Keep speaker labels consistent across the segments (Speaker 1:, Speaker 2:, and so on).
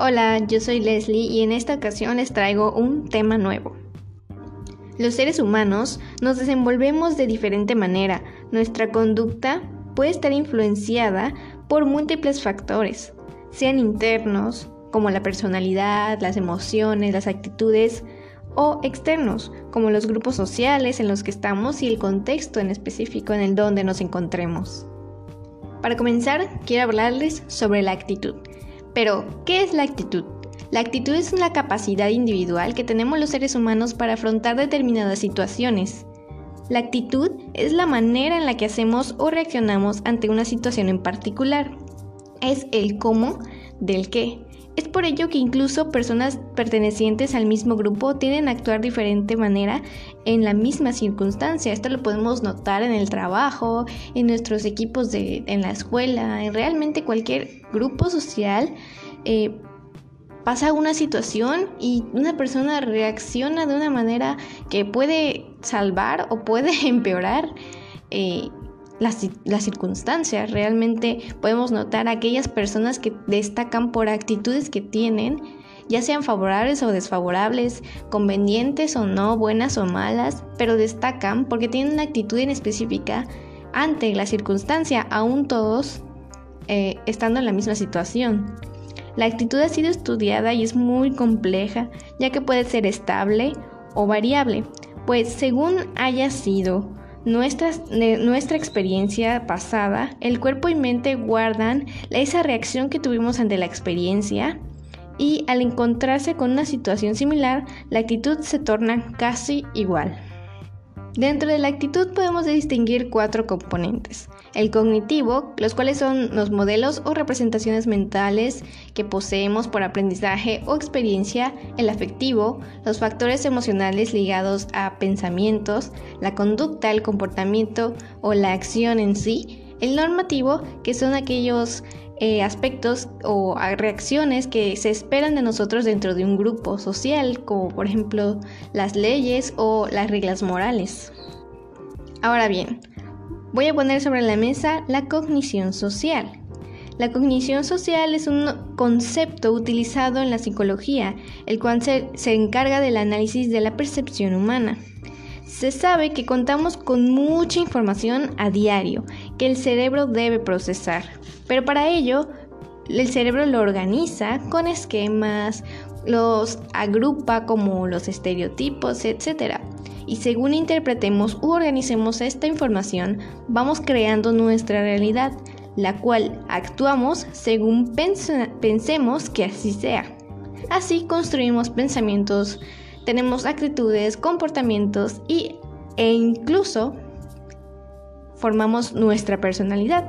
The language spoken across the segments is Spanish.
Speaker 1: Hola, yo soy Leslie y en esta ocasión les traigo un tema nuevo. Los seres humanos nos desenvolvemos de diferente manera. Nuestra conducta puede estar influenciada por múltiples factores, sean internos, como la personalidad, las emociones, las actitudes, o externos, como los grupos sociales en los que estamos y el contexto en específico en el donde nos encontremos. Para comenzar, quiero hablarles sobre la actitud. Pero, ¿qué es la actitud? La actitud es una capacidad individual que tenemos los seres humanos para afrontar determinadas situaciones. La actitud es la manera en la que hacemos o reaccionamos ante una situación en particular. Es el cómo del qué. Es por ello que incluso personas pertenecientes al mismo grupo tienden a actuar de diferente manera en la misma circunstancia. Esto lo podemos notar en el trabajo, en nuestros equipos de, en la escuela, en realmente cualquier grupo social. Eh, pasa una situación y una persona reacciona de una manera que puede salvar o puede empeorar eh, las, circunstancias. Realmente podemos notar aquellas personas que destacan por actitudes que tienen, ya sean favorables o desfavorables, convenientes o no, buenas o malas, pero destacan porque tienen una actitud en específica ante la circunstancia, aún todos eh, estando en la misma situación. La actitud ha sido estudiada y es muy compleja, ya que puede ser estable o variable, pues según haya sido nuestra, nuestra experiencia pasada, el cuerpo y mente guardan esa reacción que tuvimos ante la experiencia y al encontrarse con una situación similar, la actitud se torna casi igual. Dentro de la actitud podemos distinguir cuatro componentes. El cognitivo, los cuales son los modelos o representaciones mentales que poseemos por aprendizaje o experiencia, el afectivo, los factores emocionales ligados a pensamientos, la conducta, el comportamiento o la acción en sí, el normativo, que son aquellos eh, aspectos o reacciones que se esperan de nosotros dentro de un grupo social, como por ejemplo las leyes o las reglas morales. Ahora bien, voy a poner sobre la mesa la cognición social. La cognición social es un concepto utilizado en la psicología, el cual se, se encarga del análisis de la percepción humana. Se sabe que contamos con mucha información a diario que el cerebro debe procesar, pero para ello el cerebro lo organiza con esquemas, los agrupa como los estereotipos, etc. Y según interpretemos u organicemos esta información, vamos creando nuestra realidad, la cual actuamos según pensemos que así sea. Así construimos pensamientos tenemos actitudes, comportamientos y, e incluso formamos nuestra personalidad.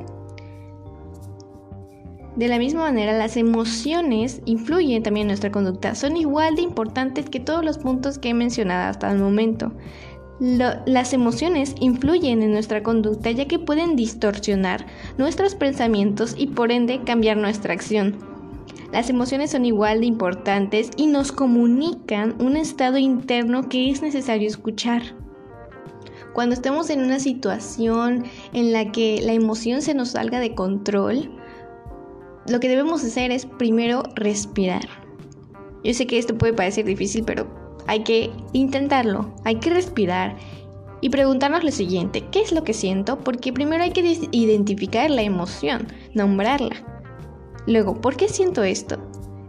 Speaker 1: De la misma manera, las emociones influyen también en nuestra conducta. Son igual de importantes que todos los puntos que he mencionado hasta el momento. las emociones influyen en nuestra conducta ya que pueden distorsionar nuestros pensamientos y por ende cambiar nuestra acción. Las emociones son igual de importantes y nos comunican un estado interno que es necesario escuchar. Cuando estemos en una situación en la que la emoción se nos salga de control, lo que debemos hacer es primero respirar. Yo sé que esto puede parecer difícil, pero hay que intentarlo, hay que respirar y preguntarnos lo siguiente, ¿qué es lo que siento? Porque primero hay que identificar la emoción, nombrarla. Luego, ¿por qué siento esto?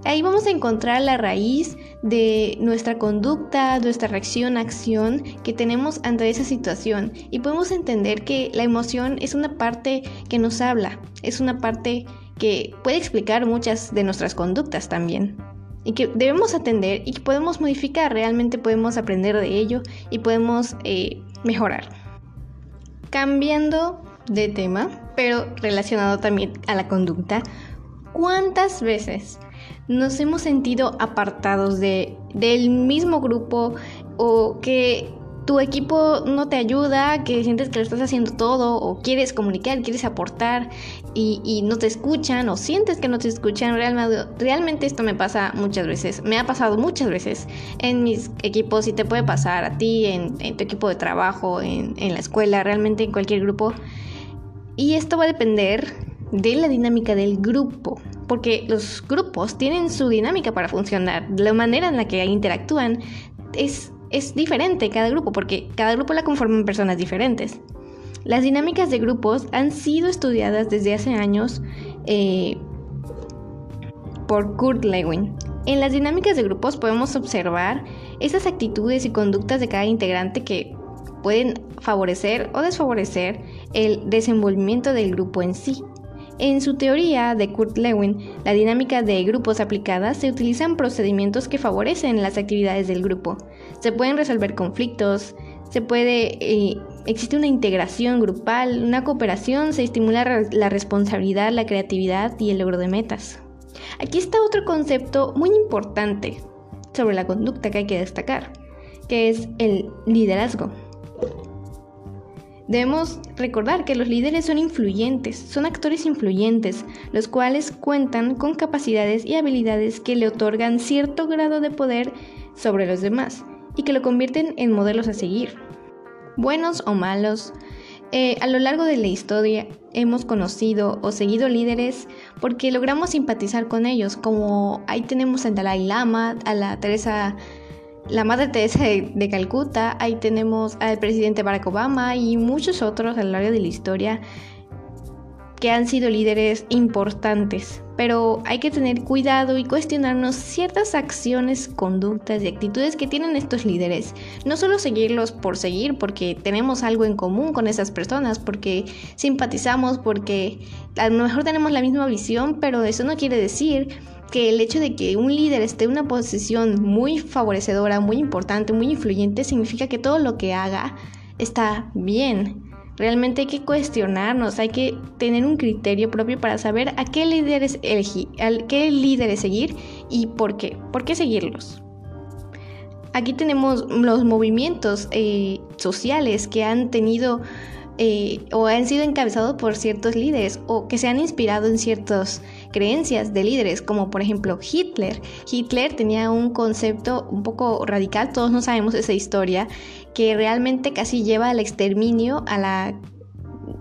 Speaker 1: Ahí vamos a encontrar la raíz de nuestra conducta, nuestra reacción, acción que tenemos ante esa situación y podemos entender que la emoción es una parte que nos habla, es una parte que puede explicar muchas de nuestras conductas también y que debemos atender y que podemos modificar, realmente podemos aprender de ello y podemos eh, mejorar. Cambiando de tema, pero relacionado también a la conducta, ¿Cuántas veces nos hemos sentido apartados de, del mismo grupo o que tu equipo no te ayuda, que sientes que lo estás haciendo todo o quieres comunicar, quieres aportar y, no te escuchan o sientes que no te escuchan? Realmente, esto me pasa muchas veces, me ha pasado muchas veces en mis equipos y te puede pasar a ti, en, tu equipo de trabajo, en, en la escuela, realmente en cualquier grupo. Y esto va a depender de la dinámica del grupo. Porque los grupos tienen su dinámica para funcionar. La manera en la que interactúan es, es diferente cada grupo, porque cada grupo la conforman personas diferentes. Las dinámicas de grupos han sido estudiadas desde hace años eh, por Kurt Lewin. En las dinámicas de grupos podemos observar esas actitudes y conductas de cada integrante que pueden favorecer o desfavorecer el desenvolvimiento del grupo en sí. En su teoría de Kurt Lewin, la dinámica de grupos aplicadas se utilizan procedimientos que favorecen las actividades del grupo. Se pueden resolver conflictos, se puede eh, existe una integración grupal, una cooperación, se estimula la responsabilidad, la creatividad y el logro de metas. Aquí está otro concepto muy importante sobre la conducta que hay que destacar, que es el liderazgo. Debemos recordar que los líderes son influyentes, son actores influyentes, los cuales cuentan con capacidades y habilidades que le otorgan cierto grado de poder sobre los demás y que lo convierten en modelos a seguir. Buenos o malos, eh, a lo largo de la historia hemos conocido o seguido líderes porque logramos simpatizar con ellos, como ahí tenemos al Dalai Lama, a la Teresa la Madre Teresa de, Calcuta, ahí tenemos al presidente Barack Obama y muchos otros a lo largo de la historia que han sido líderes importantes. Pero hay que tener cuidado y cuestionarnos ciertas acciones, conductas y actitudes que tienen estos líderes. No solo seguirlos por seguir, porque tenemos algo en común con esas personas, porque simpatizamos, porque a lo mejor tenemos la misma visión, pero eso no quiere decir que el hecho de que un líder esté en una posición muy favorecedora, muy importante, muy influyente, significa que todo lo que haga está bien. Realmente hay que cuestionarnos, hay que tener un criterio propio para saber a qué líderes elegir, a qué líderes seguir y por qué, por qué seguirlos. Aquí tenemos los movimientos eh, sociales que han tenido eh, o han sido encabezados por ciertos líderes o que se han inspirado en ciertas creencias de líderes, como por ejemplo Hitler. Hitler tenía un concepto un poco radical, todos no sabemos esa historia, que realmente casi lleva al exterminio a la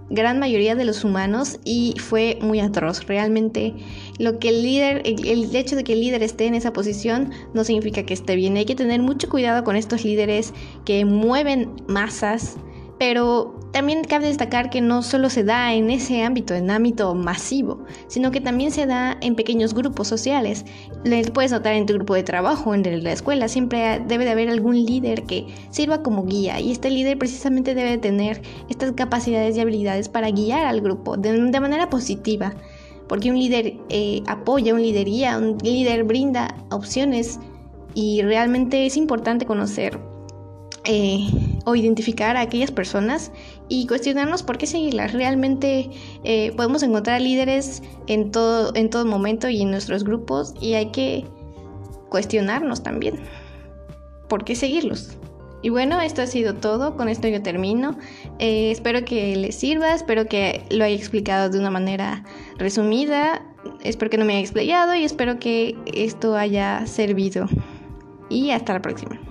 Speaker 1: gran mayoría de los humanos y fue muy atroz. Realmente lo que el líder, el, hecho de que el líder esté en esa posición no significa que esté bien. Hay que tener mucho cuidado con estos líderes que mueven masas pero también cabe destacar que no solo se da en ese ámbito, en ámbito masivo, sino que también se da en pequeños grupos sociales. Les puedes notar en tu grupo de trabajo, en la escuela, siempre debe de haber algún líder que sirva como guía y este líder precisamente debe tener estas capacidades y habilidades para guiar al grupo de, manera positiva, porque un líder eh, apoya, un líder un líder brinda opciones y realmente es importante conocer eh, o identificar a aquellas personas y cuestionarnos por qué seguirlas. Realmente eh, podemos encontrar líderes en todo, en todo momento y en nuestros grupos y hay que cuestionarnos también por qué seguirlos. Y bueno, esto ha sido todo, con esto yo termino. Eh, espero que les sirva, espero que lo haya explicado de una manera resumida, espero que no me haya explayado y espero que esto haya servido. Y hasta la próxima.